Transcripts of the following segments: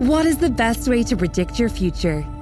What is the best way to predict your future?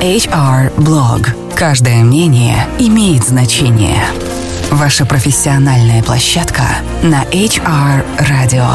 HR Blog. Каждое мнение имеет значение. Ваша профессиональная площадка на HR Radio.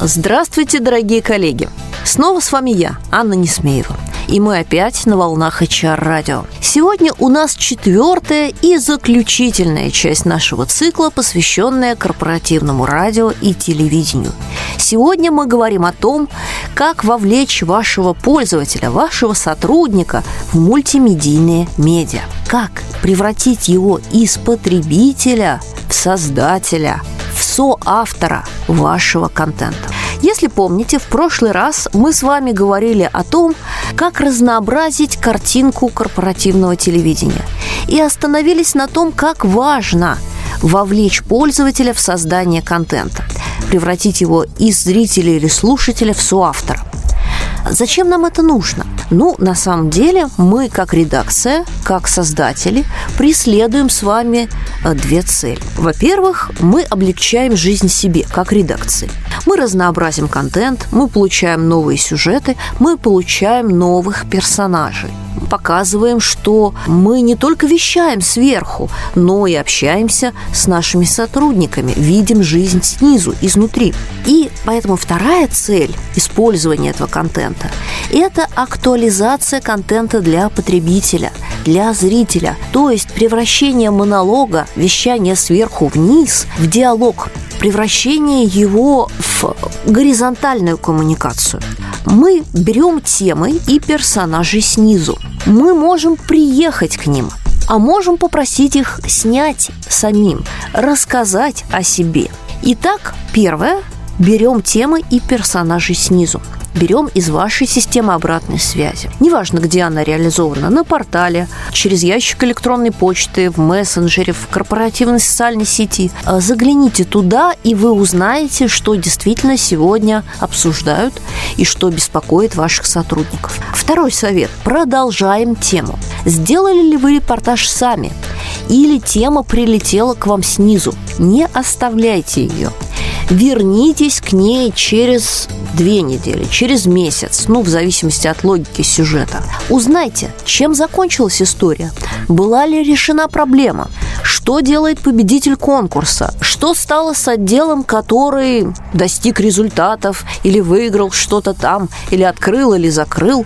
Здравствуйте, дорогие коллеги! Снова с вами я, Анна Несмеева. И мы опять на волнах HR радио. Сегодня у нас четвертая и заключительная часть нашего цикла, посвященная корпоративному радио и телевидению. Сегодня мы говорим о том, как вовлечь вашего пользователя, вашего сотрудника в мультимедийные медиа. Как превратить его из потребителя в создателя, в соавтора вашего контента. Если помните, в прошлый раз мы с вами говорили о том, как разнообразить картинку корпоративного телевидения. И остановились на том, как важно вовлечь пользователя в создание контента, превратить его из зрителя или слушателя в соавтора. Зачем нам это нужно? Ну, на самом деле, мы как редакция, как создатели, преследуем с вами э, две цели. Во-первых, мы облегчаем жизнь себе, как редакции. Мы разнообразим контент, мы получаем новые сюжеты, мы получаем новых персонажей показываем, что мы не только вещаем сверху, но и общаемся с нашими сотрудниками, видим жизнь снизу, изнутри. И поэтому вторая цель использования этого контента – это актуализация контента для потребителя, для зрителя, то есть превращение монолога, вещания сверху вниз в диалог, превращение его в горизонтальную коммуникацию. Мы берем темы и персонажей снизу. Мы можем приехать к ним, а можем попросить их снять самим, рассказать о себе. Итак, первое – берем темы и персонажей снизу берем из вашей системы обратной связи. Неважно, где она реализована, на портале, через ящик электронной почты, в мессенджере, в корпоративной социальной сети. А, загляните туда, и вы узнаете, что действительно сегодня обсуждают и что беспокоит ваших сотрудников. Второй совет. Продолжаем тему. Сделали ли вы репортаж сами? Или тема прилетела к вам снизу? Не оставляйте ее вернитесь к ней через две недели, через месяц, ну, в зависимости от логики сюжета. Узнайте, чем закончилась история, была ли решена проблема, что делает победитель конкурса, что стало с отделом, который достиг результатов или выиграл что-то там, или открыл, или закрыл.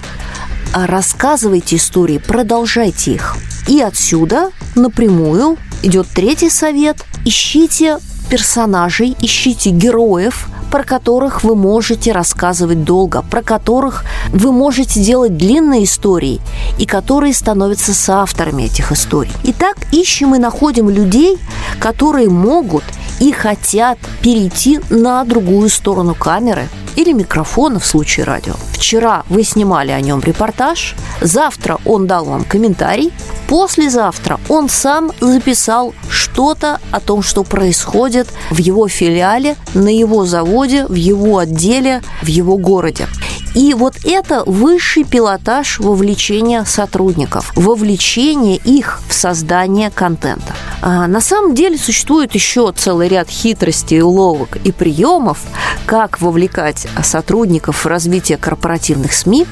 А рассказывайте истории, продолжайте их. И отсюда напрямую идет третий совет. Ищите персонажей, ищите героев, про которых вы можете рассказывать долго, про которых вы можете делать длинные истории и которые становятся соавторами этих историй. Итак, ищем и находим людей, которые могут и хотят перейти на другую сторону камеры или микрофона в случае радио. Вчера вы снимали о нем репортаж, завтра он дал вам комментарий, послезавтра он сам записал что-то о том, что происходит в его филиале, на его заводе, в его отделе, в его городе. И вот это высший пилотаж вовлечения сотрудников, вовлечение их в создание контента. А на самом деле существует еще целый ряд хитростей, уловок и приемов, как вовлекать сотрудников в развитие корпоративных СМИ,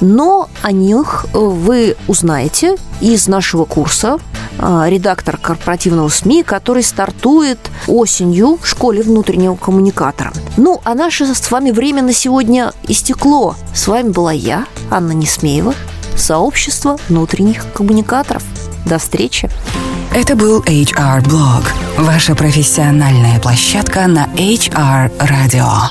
но о них вы узнаете из нашего курса редактор корпоративного СМИ, который стартует осенью в школе внутреннего коммуникатора. Ну, а наше с вами время на сегодня истекло. С вами была я, Анна Несмеева, сообщество внутренних коммуникаторов. До встречи! Это был HR Blog, ваша профессиональная площадка на HR Radio.